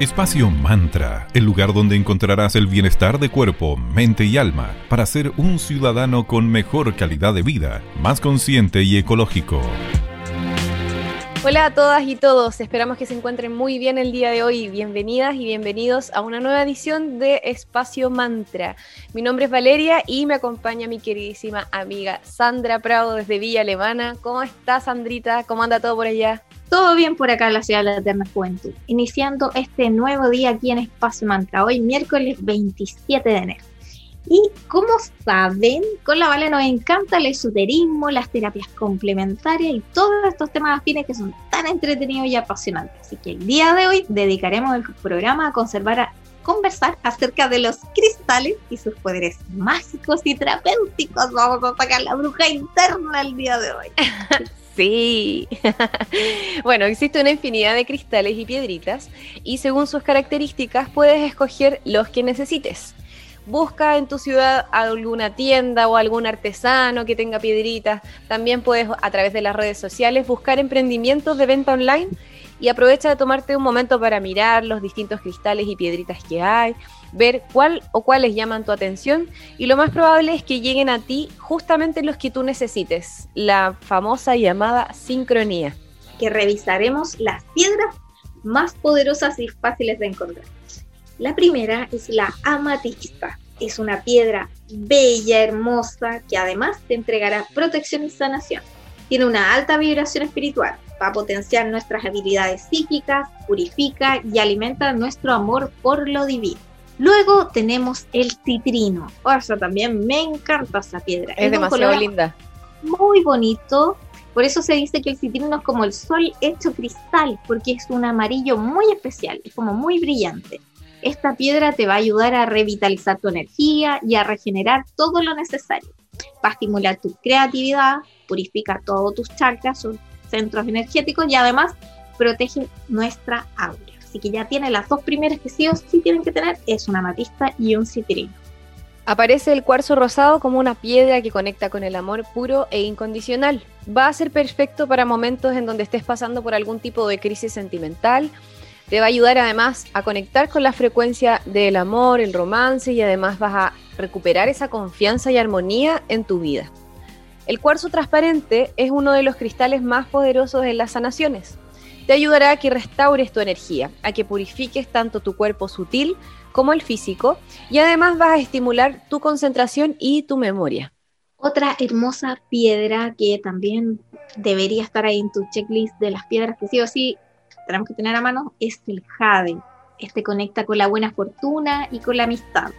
Espacio Mantra, el lugar donde encontrarás el bienestar de cuerpo, mente y alma para ser un ciudadano con mejor calidad de vida, más consciente y ecológico. Hola a todas y todos, esperamos que se encuentren muy bien el día de hoy. Bienvenidas y bienvenidos a una nueva edición de Espacio Mantra. Mi nombre es Valeria y me acompaña mi queridísima amiga Sandra Prado desde Villa Alemana. ¿Cómo estás, Sandrita? ¿Cómo anda todo por allá? Todo bien por acá en la ciudad de la Eterna Juventud, iniciando este nuevo día aquí en Espacio Mantra, hoy miércoles 27 de enero. Y como saben, con la Vale nos encanta el esoterismo, las terapias complementarias y todos estos temas afines que son tan entretenidos y apasionantes. Así que el día de hoy dedicaremos el programa a conservar a conversar acerca de los cristales y sus poderes mágicos y terapéuticos. Vamos a sacar la bruja interna el día de hoy. Sí. bueno, existe una infinidad de cristales y piedritas y según sus características puedes escoger los que necesites. Busca en tu ciudad alguna tienda o algún artesano que tenga piedritas. También puedes a través de las redes sociales buscar emprendimientos de venta online y aprovecha de tomarte un momento para mirar los distintos cristales y piedritas que hay, ver cuál o cuáles llaman tu atención y lo más probable es que lleguen a ti justamente los que tú necesites, la famosa llamada sincronía. Que revisaremos las piedras más poderosas y fáciles de encontrar. La primera es la amatista. Es una piedra bella, hermosa, que además te entregará protección y sanación. Tiene una alta vibración espiritual, va a potenciar nuestras habilidades psíquicas, purifica y alimenta nuestro amor por lo divino. Luego tenemos el citrino. O sea, también me encanta esa piedra. Es, demasiado linda. Muy bonito. Por eso se dice que el citrino es como el sol hecho cristal, porque es un amarillo muy especial, es como muy brillante. Esta piedra te va a ayudar a revitalizar tu energía y a regenerar todo lo necesario. Va a estimular tu creatividad, purifica todos tus chakras, sus centros energéticos y además protege nuestra aura. Así que ya tiene las dos primeras que sí o sí tienen que tener, es una amatista y un citrino. Aparece el cuarzo rosado como una piedra que conecta con el amor puro e incondicional. Va a ser perfecto para momentos en donde estés pasando por algún tipo de crisis sentimental. Te va a ayudar además a conectar con la frecuencia del amor, el romance y además vas a recuperar esa confianza y armonía en tu vida. El cuarzo transparente es uno de los cristales más poderosos en las sanaciones te ayudará a que restaures tu energía, a que purifiques tanto tu cuerpo sutil como el físico y además vas a estimular tu concentración y tu memoria. Otra hermosa piedra que también debería estar ahí en tu checklist de las piedras que sí o sí tenemos que tener a mano es el jade. Este conecta con la buena fortuna y con la amistad.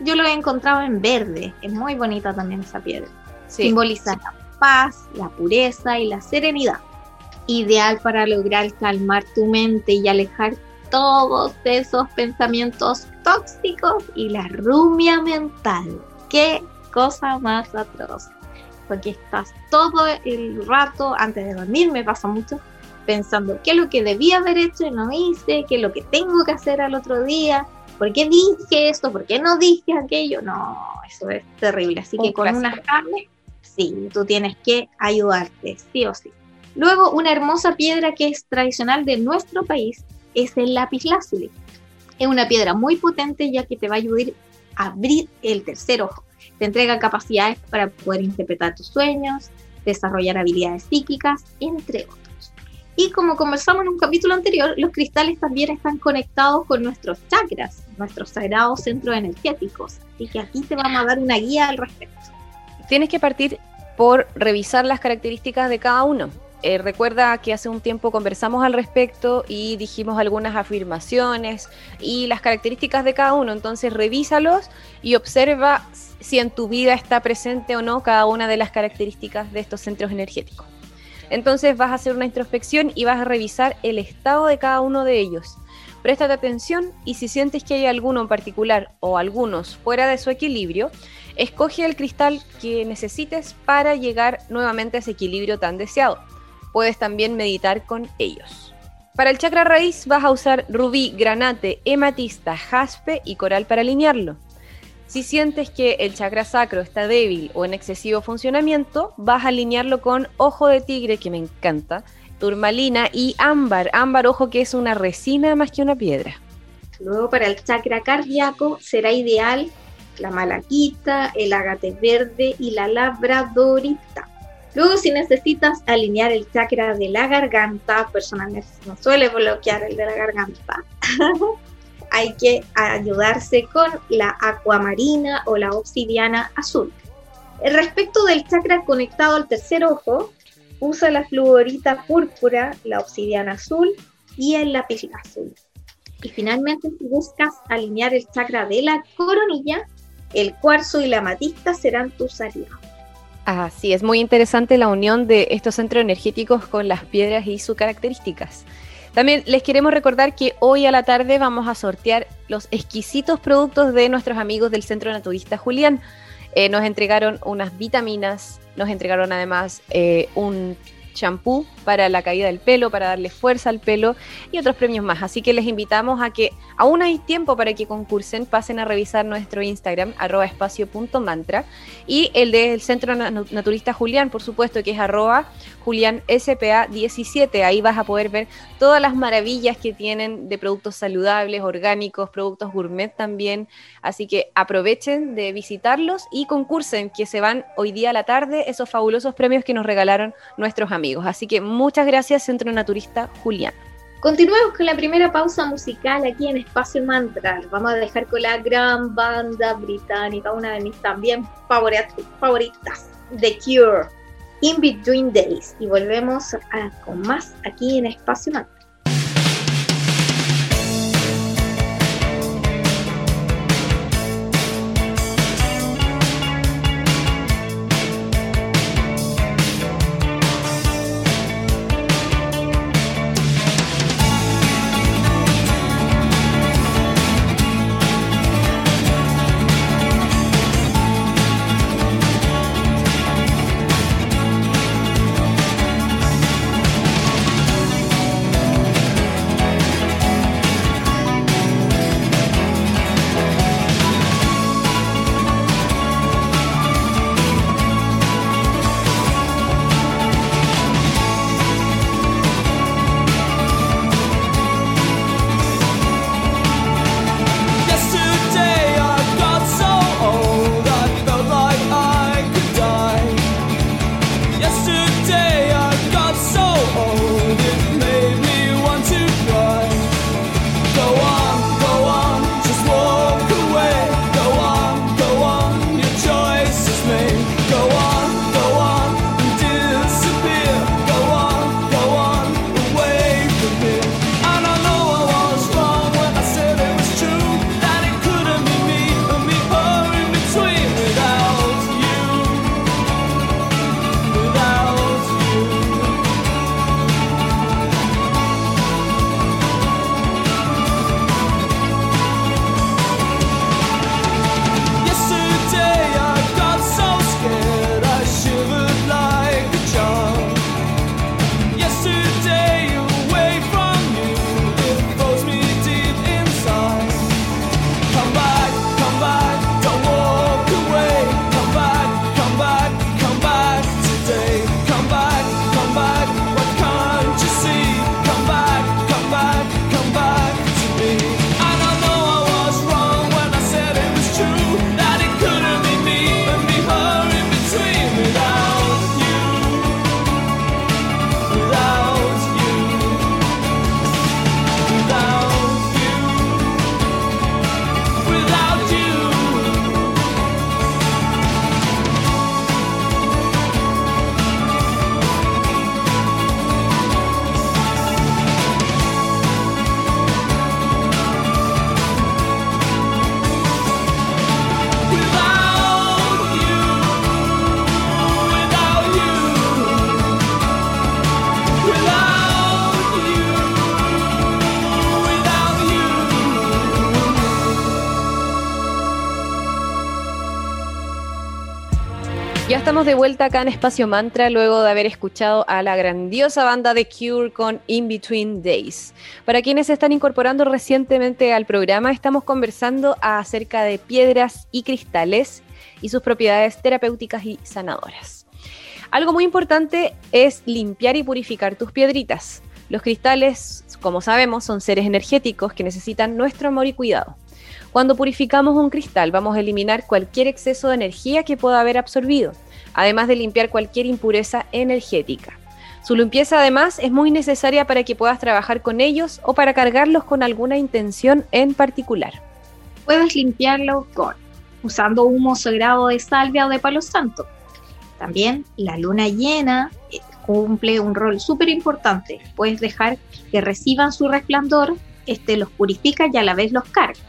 Yo lo he encontrado en verde, es muy bonita también esa piedra. Simboliza la paz, la pureza y la serenidad ideal para lograr calmar tu mente y alejar todos esos pensamientos tóxicos y la rumia mental. Qué cosa más atroz. Porque estás todo el rato antes de dormir, me pasa mucho, pensando qué es lo que debía haber hecho y no hice, qué es lo que tengo que hacer al otro día, por qué dije esto, por qué no dije aquello. No, eso es terrible. Así que con una carne, sí, tú tienes que ayudarte, sí o sí. Luego, una hermosa piedra que es tradicional de nuestro país es el lápiz lazuli. Es una piedra muy potente ya que te va a ayudar a abrir el tercer ojo. Te entrega capacidades para poder interpretar tus sueños, desarrollar habilidades psíquicas, entre otros. Y como conversamos en un capítulo anterior, los cristales también están conectados con nuestros chakras, nuestros sagrados centros energéticos. Así que aquí te vamos a dar una guía al respecto. Tienes que partir por revisar las características de cada uno. Eh, recuerda que hace un tiempo conversamos al respecto y dijimos algunas afirmaciones y las características de cada uno. Entonces revísalos y observa si en tu vida está presente o no cada una de las características de estos centros energéticos. Entonces vas a hacer una introspección y vas a revisar el estado de cada uno de ellos. Préstate atención y si sientes que hay alguno en particular o algunos fuera de su equilibrio, escoge el cristal que necesites para llegar nuevamente a ese equilibrio tan deseado puedes también meditar con ellos. Para el chakra raíz vas a usar rubí, granate, hematista, jaspe y coral para alinearlo. Si sientes que el chakra sacro está débil o en excesivo funcionamiento, vas a alinearlo con ojo de tigre, que me encanta, turmalina y ámbar. Ámbar, ojo que es una resina más que una piedra. Luego para el chakra cardíaco será ideal la malaquita, el agate verde y la labradorita. Luego si necesitas alinear el chakra de la garganta, personalmente no suele bloquear el de la garganta, hay que ayudarse con la acuamarina o la obsidiana azul. Respecto del chakra conectado al tercer ojo, usa la fluorita púrpura, la obsidiana azul y el lápiz azul. Y finalmente, si buscas alinear el chakra de la coronilla, el cuarzo y la amatista serán tus aliados. Así es, muy interesante la unión de estos centros energéticos con las piedras y sus características. También les queremos recordar que hoy a la tarde vamos a sortear los exquisitos productos de nuestros amigos del Centro Naturista Julián. Eh, nos entregaron unas vitaminas, nos entregaron además eh, un champú para la caída del pelo, para darle fuerza al pelo y otros premios más. Así que les invitamos a que aún hay tiempo para que concursen, pasen a revisar nuestro Instagram, arroba espacio.mantra y el del Centro Naturista Julián, por supuesto, que es arroba Julián SPA 17. Ahí vas a poder ver todas las maravillas que tienen de productos saludables, orgánicos, productos gourmet también. Así que aprovechen de visitarlos y concursen, que se van hoy día a la tarde esos fabulosos premios que nos regalaron nuestros amigos. Así que muchas gracias, Centro Naturista Julián. Continuemos con la primera pausa musical aquí en Espacio Mantra. Vamos a dejar con la gran banda británica, una de mis también favoritas, The Cure, In Between Days. Y volvemos con más aquí en Espacio Mantra. Estamos de vuelta acá en Espacio Mantra luego de haber escuchado a la grandiosa banda de Cure con In Between Days. Para quienes se están incorporando recientemente al programa, estamos conversando acerca de piedras y cristales y sus propiedades terapéuticas y sanadoras. Algo muy importante es limpiar y purificar tus piedritas. Los cristales, como sabemos, son seres energéticos que necesitan nuestro amor y cuidado. Cuando purificamos un cristal vamos a eliminar cualquier exceso de energía que pueda haber absorbido, además de limpiar cualquier impureza energética. Su limpieza además es muy necesaria para que puedas trabajar con ellos o para cargarlos con alguna intención en particular. Puedes limpiarlo con usando humo sagrado de salvia o de palo santo. También la luna llena eh, cumple un rol súper importante. Puedes dejar que reciban su resplandor, este los purifica y a la vez los carga.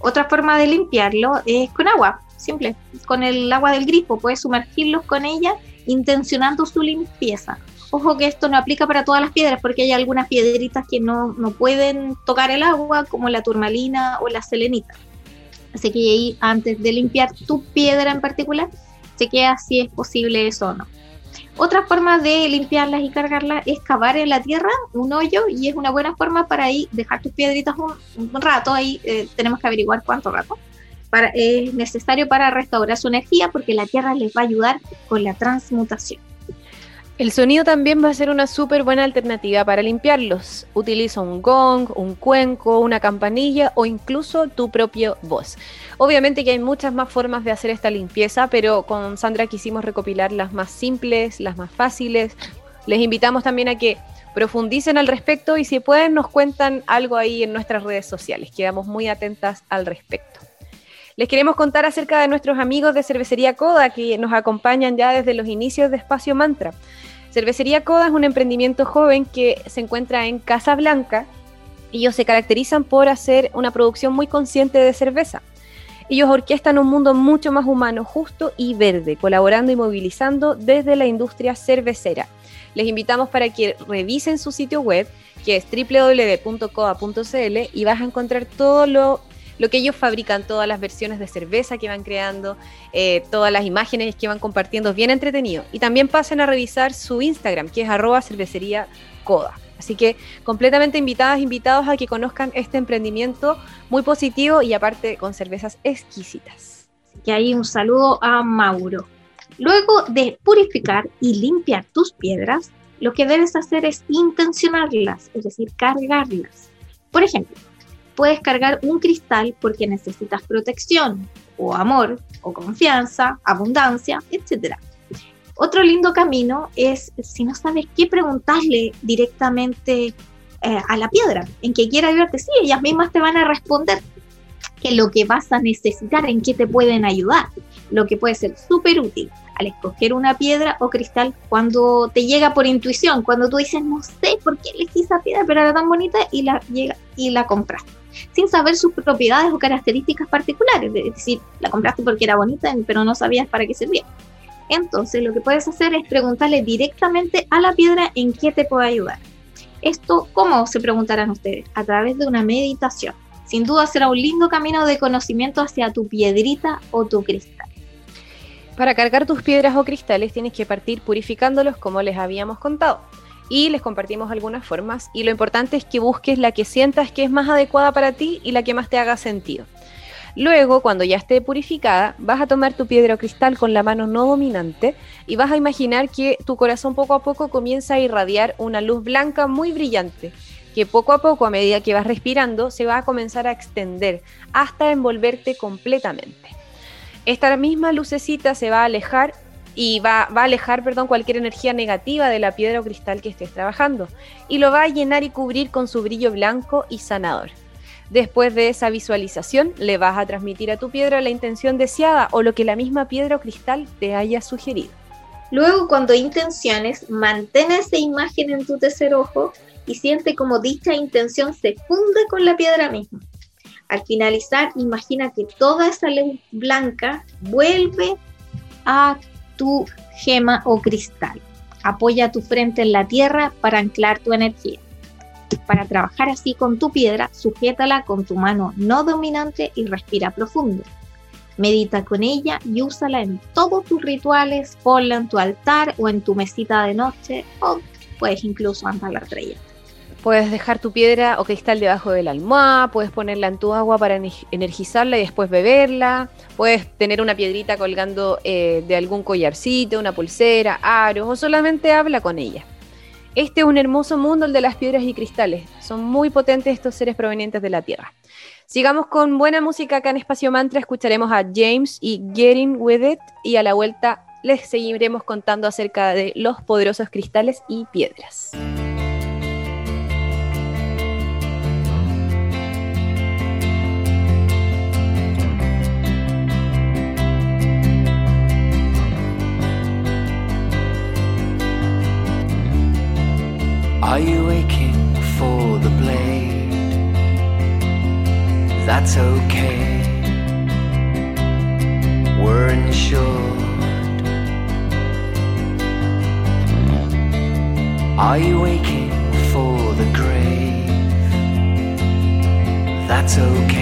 Otra forma de limpiarlo es con agua, simple, con el agua del grifo. Puedes sumergirlos con ella intencionando su limpieza. Ojo que esto no aplica para todas las piedras porque hay algunas piedritas que no, no pueden tocar el agua, como la turmalina o la selenita. Así que ahí, antes de limpiar tu piedra en particular, chequea si es posible eso o no. Otra forma de limpiarlas y cargarlas es cavar en la tierra un hoyo y es una buena forma para ahí dejar tus piedritas un, rato, ahí eh, tenemos que averiguar cuánto rato. Para, es necesario para restaurar su energía porque la tierra les va a ayudar con la transmutación. El sonido también va a ser una súper buena alternativa para limpiarlos. Utiliza un gong, un cuenco, una campanilla o incluso tu propio voz. Obviamente que hay muchas más formas de hacer esta limpieza, pero con Sandra quisimos recopilar las más simples, las más fáciles. Les invitamos también a que profundicen al respecto y si pueden nos cuentan algo ahí en nuestras redes sociales. Quedamos muy atentas al respecto. Les queremos contar acerca de nuestros amigos de Cervecería Coda que nos acompañan ya desde los inicios de Espacio Mantra. Cervecería Coda es un emprendimiento joven que se encuentra en Casablanca. Ellos se caracterizan por hacer una producción muy consciente de cerveza. Ellos orquestan un mundo mucho más humano, justo y verde, colaborando y movilizando desde la industria cervecera. Les invitamos para que revisen su sitio web, que es www.coda.cl, y vas a encontrar todo lo lo que ellos fabrican, todas las versiones de cerveza que van creando, eh, todas las imágenes que van compartiendo, bien entretenido. Y también pasen a revisar su Instagram, que es arroba cervecería coda. Así que completamente invitadas, invitados a que conozcan este emprendimiento muy positivo y aparte con cervezas exquisitas. Que hay un saludo a Mauro. Luego de purificar y limpiar tus piedras, lo que debes hacer es intencionarlas, es decir, cargarlas. Por ejemplo, puedes cargar un cristal porque necesitas protección, o amor, o confianza, abundancia, etc. Otro lindo camino es si no sabes qué preguntarle directamente eh, a la piedra, en que quiera ayudarte, sí, ellas mismas te van a responder que lo que vas a necesitar, en qué te pueden ayudar, lo que puede ser súper útil al escoger una piedra o cristal cuando te llega por intuición, cuando tú dices, no sé por qué elegí esa piedra, pero era tan bonita y la, llega, y la compraste sin saber sus propiedades o características particulares. Es decir, la compraste porque era bonita, pero no sabías para qué servía. Entonces, lo que puedes hacer es preguntarle directamente a la piedra en qué te puede ayudar. Esto, ¿cómo se preguntarán ustedes? A través de una meditación. Sin duda será un lindo camino de conocimiento hacia tu piedrita o tu cristal. Para cargar tus piedras o cristales tienes que partir purificándolos como les habíamos contado y les compartimos algunas formas y lo importante es que busques la que sientas que es más adecuada para ti y la que más te haga sentido. Luego, cuando ya esté purificada, vas a tomar tu piedra o cristal con la mano no dominante y vas a imaginar que tu corazón poco a poco comienza a irradiar una luz blanca muy brillante, que poco a poco, a medida que vas respirando, se va a comenzar a extender hasta envolverte completamente. Esta misma lucecita se va a alejar y va, a alejar perdón, cualquier energía negativa de la piedra o cristal que estés trabajando y lo va a llenar y cubrir con su brillo blanco y sanador. Después de esa visualización, le vas a transmitir a tu piedra la intención deseada o lo que la misma piedra o cristal te haya sugerido. Luego, cuando intenciones, mantén esa imagen en tu tercer ojo y siente como dicha intención se funde con la piedra misma. Al finalizar, imagina que toda esa luz blanca vuelve a tu gema o cristal. Apoya tu frente en la tierra para anclar tu energía. Para trabajar así con tu piedra, sujétala con tu mano no dominante y respira profundo. Medita con ella y úsala en todos tus rituales, ponla en tu altar o en tu mesita de noche o puedes incluso andar la estrella. Puedes dejar tu piedra o cristal debajo de la almohada, puedes ponerla en tu agua para energizarla y después beberla, puedes tener una piedrita colgando eh, de algún collarcito, una pulsera, aros o solamente habla con ella. Este es un hermoso mundo el de las piedras y cristales. Son muy potentes estos seres provenientes de la Tierra. Sigamos con buena música acá en Espacio Mantra. Escucharemos a James y Getting With It y a la vuelta les seguiremos contando acerca de los poderosos cristales y piedras. That's okay. We're insured. Are you aching for the grave? That's okay.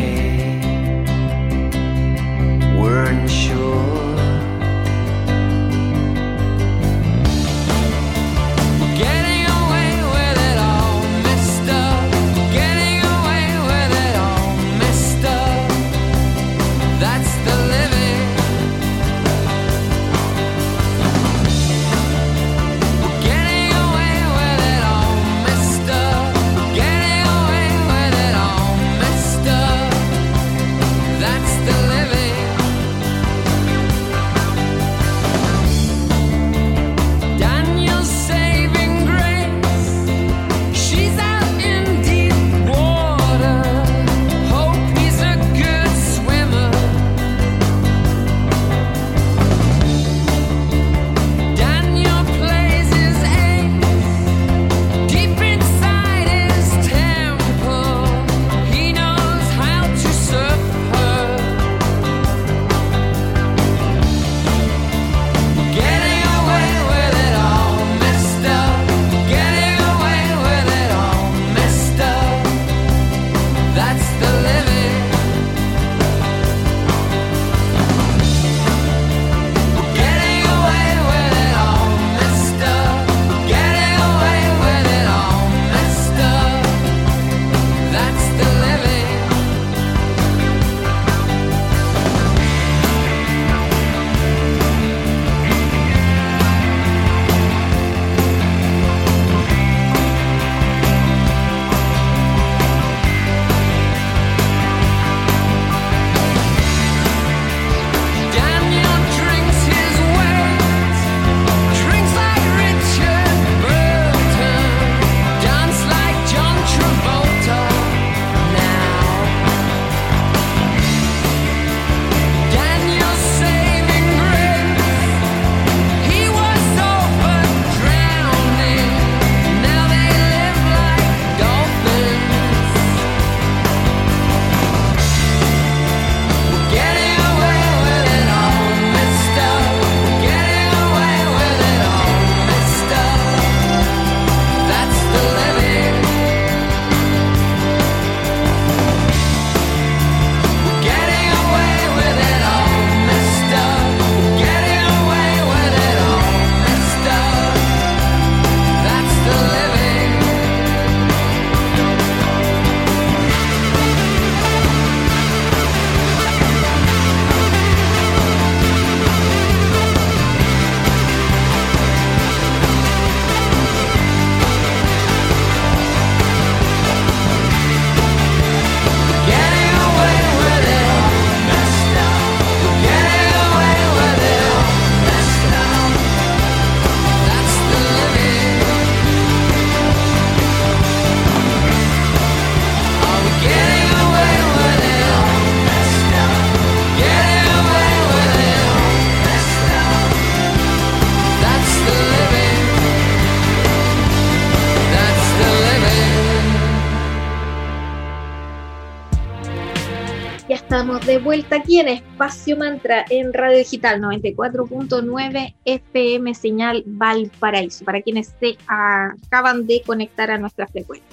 De vuelta aquí en Espacio Mantra en Radio Digital 94.9 FM señal Valparaíso, para quienes se acaban de conectar a nuestra frecuencia.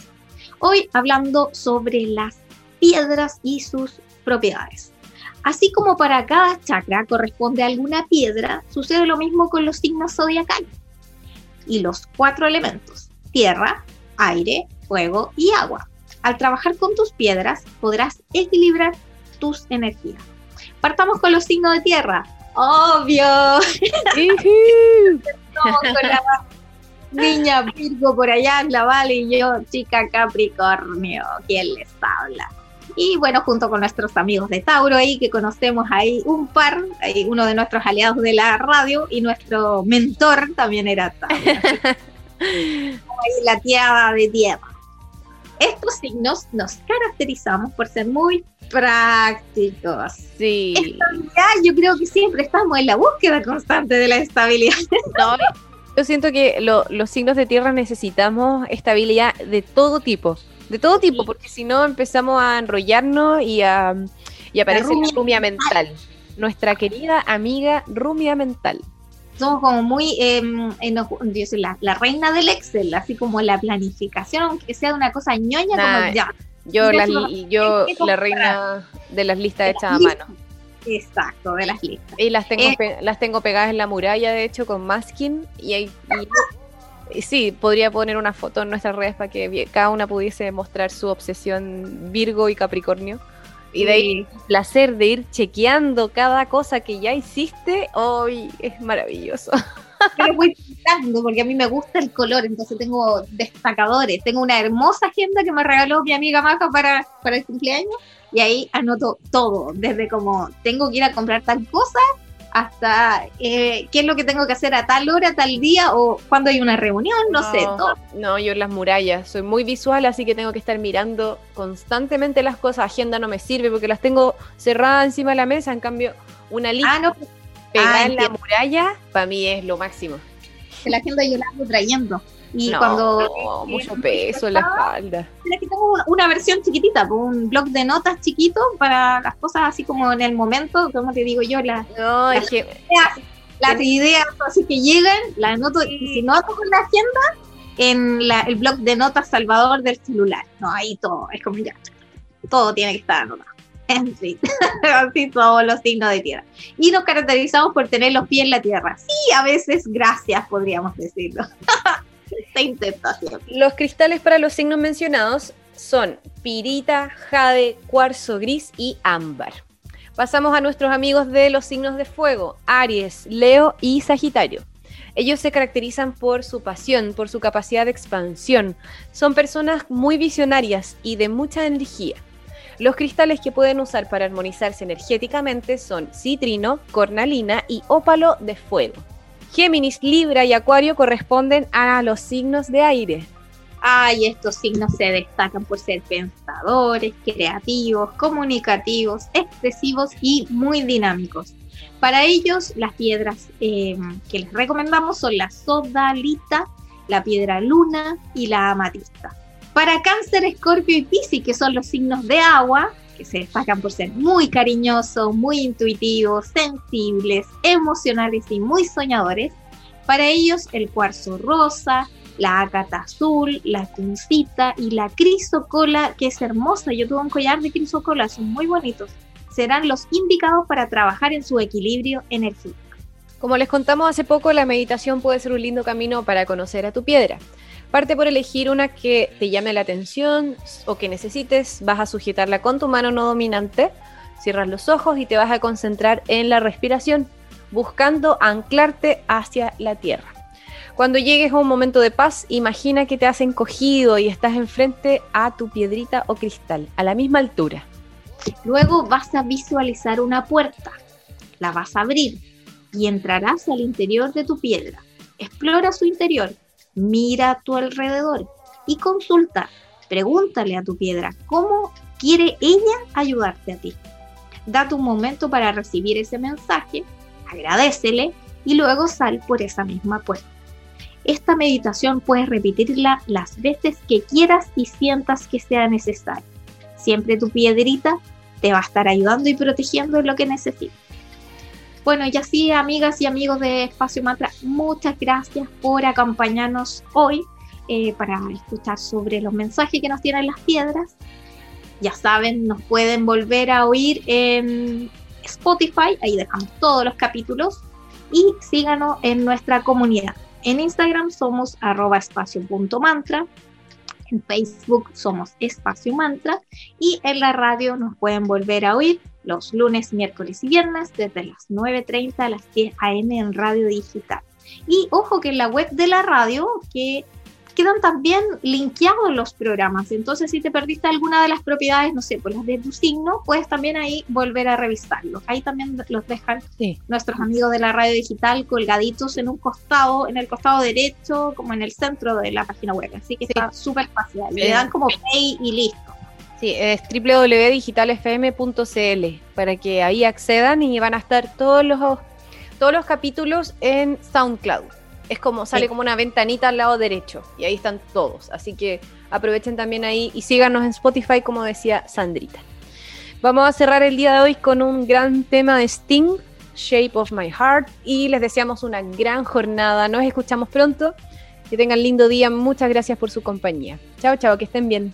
Hoy hablando sobre las piedras y sus propiedades. Así como para cada chakra corresponde alguna piedra, sucede lo mismo con los signos zodiacales. Y los cuatro elementos, tierra, aire, fuego y agua. Al trabajar con tus piedras podrás equilibrar tus energías. Partamos con los signos de tierra. Obvio. Estamos con la niña Virgo por allá, la Vale, y yo, chica Capricornio, ¿quién les habla? Y bueno, junto con nuestros amigos de Tauro ahí, que conocemos ahí un par, ahí uno de nuestros aliados de la radio y nuestro mentor también era Tauro. ahí la tierra de tierra. Estos signos nos caracterizamos por ser muy prácticos. Sí. Estabilidad, yo creo que siempre estamos en la búsqueda constante de la estabilidad. No, yo siento que lo- los signos de tierra necesitamos estabilidad de todo tipo. De todo tipo, porque si no empezamos a enrollarnos y, a, y aparece la rumia rumia mental. Nuestra querida amiga rumia mental. Somos como muy, eh, yo soy la, la reina del Excel, así como la planificación, aunque sea una cosa ñoña, Nah, como ya. Yo, la, yo hay la reina de las listas hechas a mano. Exacto, de las listas. Y las tengo, Eh. pe- las tengo pegadas en la muralla, de hecho, con masking. Y, ahí- y- y sí, podría poner una foto en nuestras redes para que cada una pudiese mostrar su obsesión Virgo y Capricornio. Y de ahí el placer de ir chequeando cada cosa que ya hiciste, hoy es maravilloso. Pero voy pintando porque a mí me gusta el color, entonces tengo destacadores. Tengo una hermosa agenda que me regaló mi amiga Maja para, para el cumpleaños y ahí anoto todo, desde como tengo que ir a comprar tal cosa hasta eh, qué es lo que tengo que hacer a tal hora, tal día o cuando hay una reunión, no, sé, todo. No, yo en las murallas. Soy muy visual, así que tengo que estar mirando constantemente las cosas. Agenda no me sirve porque las tengo cerradas encima de la mesa. En cambio, una lista Ah, no, pegada ah, en la entiendo. muralla, para mí es lo máximo. que la agenda yo la ando trayendo. Y no, cuando mucho peso en la espalda. Mira, aquí tengo una, una versión chiquitita, un blog de notas chiquito para las cosas así como en el momento, como te digo yo, las, No, es que las ideas así que llegan, las anoto, y si no anoto con la agenda, en la- el blog de notas Salvador del celular. No, ahí todo, es como ya, todo tiene que estar anotado. En fin, así los signos de tierra. Y nos caracterizamos por tener los pies en la tierra. Sí, a veces gracias, podríamos decirlo. Se intenta los cristales para los signos mencionados son pirita, jade, cuarzo gris y ámbar. Pasamos a nuestros amigos de los signos de fuego, Aries, Leo y Sagitario. Ellos se caracterizan por su pasión, por su capacidad de expansión. Son personas muy visionarias y de mucha energía. Los cristales que pueden usar para armonizarse energéticamente son citrino, cornalina y ópalo de fuego. Géminis, Libra y Acuario corresponden a los signos de aire. Ay, estos signos se destacan por ser pensadores, creativos, comunicativos, expresivos y muy dinámicos. Para ellos, las piedras eh, que les recomendamos son la sodalita, la piedra luna y la amatista. Para cáncer, escorpio y piscis, que son los signos de agua, que se destacan por ser muy cariñosos, muy intuitivos, sensibles, emocionales y muy soñadores, para ellos el cuarzo rosa, la ágata azul, la tuncita y la crisocola, que es hermosa. Yo tuve un collar de crisocola, son muy bonitos. Serán los indicados para trabajar en su equilibrio energético. Como les contamos hace poco, la meditación puede ser un lindo camino para conocer a tu piedra. Parte por elegir una que te llame la atención o que necesites, vas a sujetarla con tu mano no dominante, cierras los ojos y te vas a concentrar en la respiración, buscando anclarte hacia la tierra. Cuando llegues a un momento de paz, imagina que te has encogido y estás enfrente a tu piedrita o cristal, a la misma altura. Luego vas a visualizar una puerta, la vas a abrir y entrarás al interior de tu piedra. Explora su interior, mira a tu alrededor y consulta. Pregúntale a tu piedra cómo quiere ella ayudarte a ti. Date un momento para recibir ese mensaje, agradecele y luego sal por esa misma puerta. Esta meditación puedes repetirla las veces que quieras y sientas que sea necesario. Siempre tu piedrita te va a estar ayudando y protegiendo en lo que necesites. Bueno, y así, amigas y amigos de Espacio Mantra, muchas gracias por acompañarnos hoy eh, para escuchar sobre los mensajes que nos tienen las piedras. Ya saben, nos pueden volver a oír en Spotify, ahí dejamos todos los capítulos, y síganos en nuestra comunidad. En Instagram somos arroba espacio.mantra, En Facebook somos Espacio Mantra y en la radio nos pueden volver a oír los lunes, miércoles y viernes desde las 9.30 a las 10 a.m. en radio digital. Y ojo que en la web de la radio, que quedan también linkeados los programas. Entonces, si te perdiste alguna de las propiedades, no sé, pues las de tu signo, puedes también ahí volver a revisarlos. Ahí también los dejan nuestros amigos de la radio digital colgaditos en un costado, en el costado derecho, como en el centro de la página web. Así que está súper fácil. Le dan como play y listo. Sí, es www.digitalfm.cl para que ahí accedan y van a estar todos los, todos los capítulos en SoundCloud es como sale como una ventanita al lado derecho y ahí están todos. Así que aprovechen también ahí y síganos en Spotify, como decía Sandrita. Vamos a cerrar el día de hoy con un gran tema de Sting, Shape of My Heart, y les deseamos una gran jornada. Nos escuchamos pronto. Que tengan lindo día. Muchas gracias por su compañía. Chao, chao, que estén bien.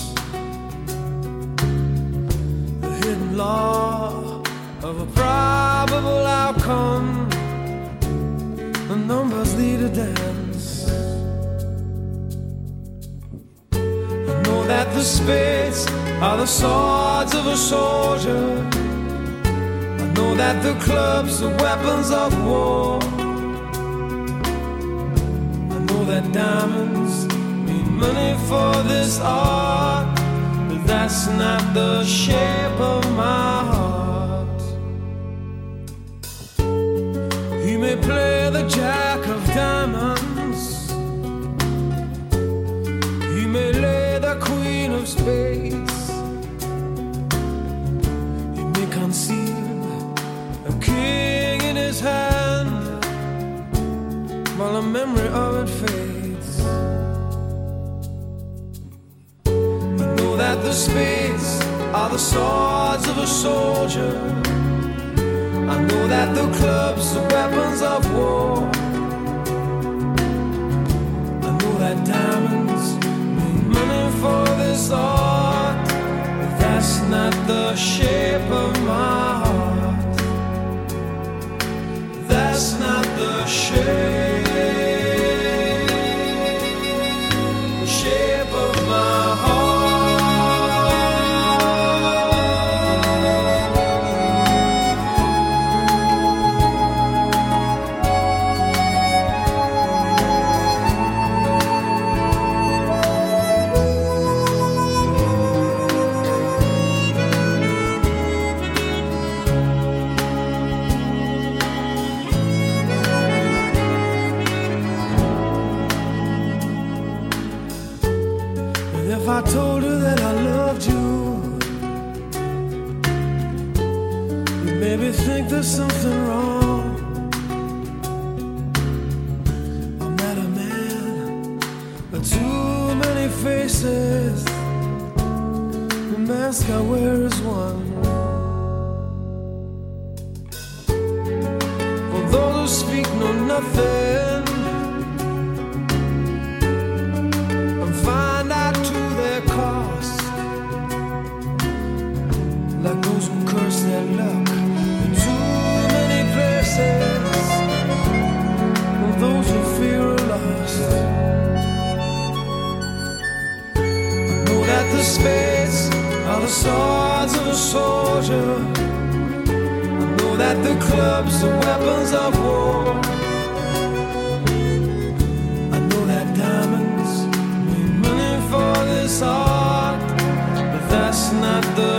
Lead a dance. I know that the spades are the swords of a soldier. I know that the clubs are weapons of war. I know that diamonds mean money for this art but that's not the shape of my heart. He may play the jack of diamonds, he may lay the queen of spades, he may conceal a king in his hand while the memory of it fades. You know that the spades are the swords of a soldier. I know that the clubs are weapons of war. Diamonds mean money for this art, but that's not the shape of my there's something wrong. I'm not a man, but too many faces. The mask I wear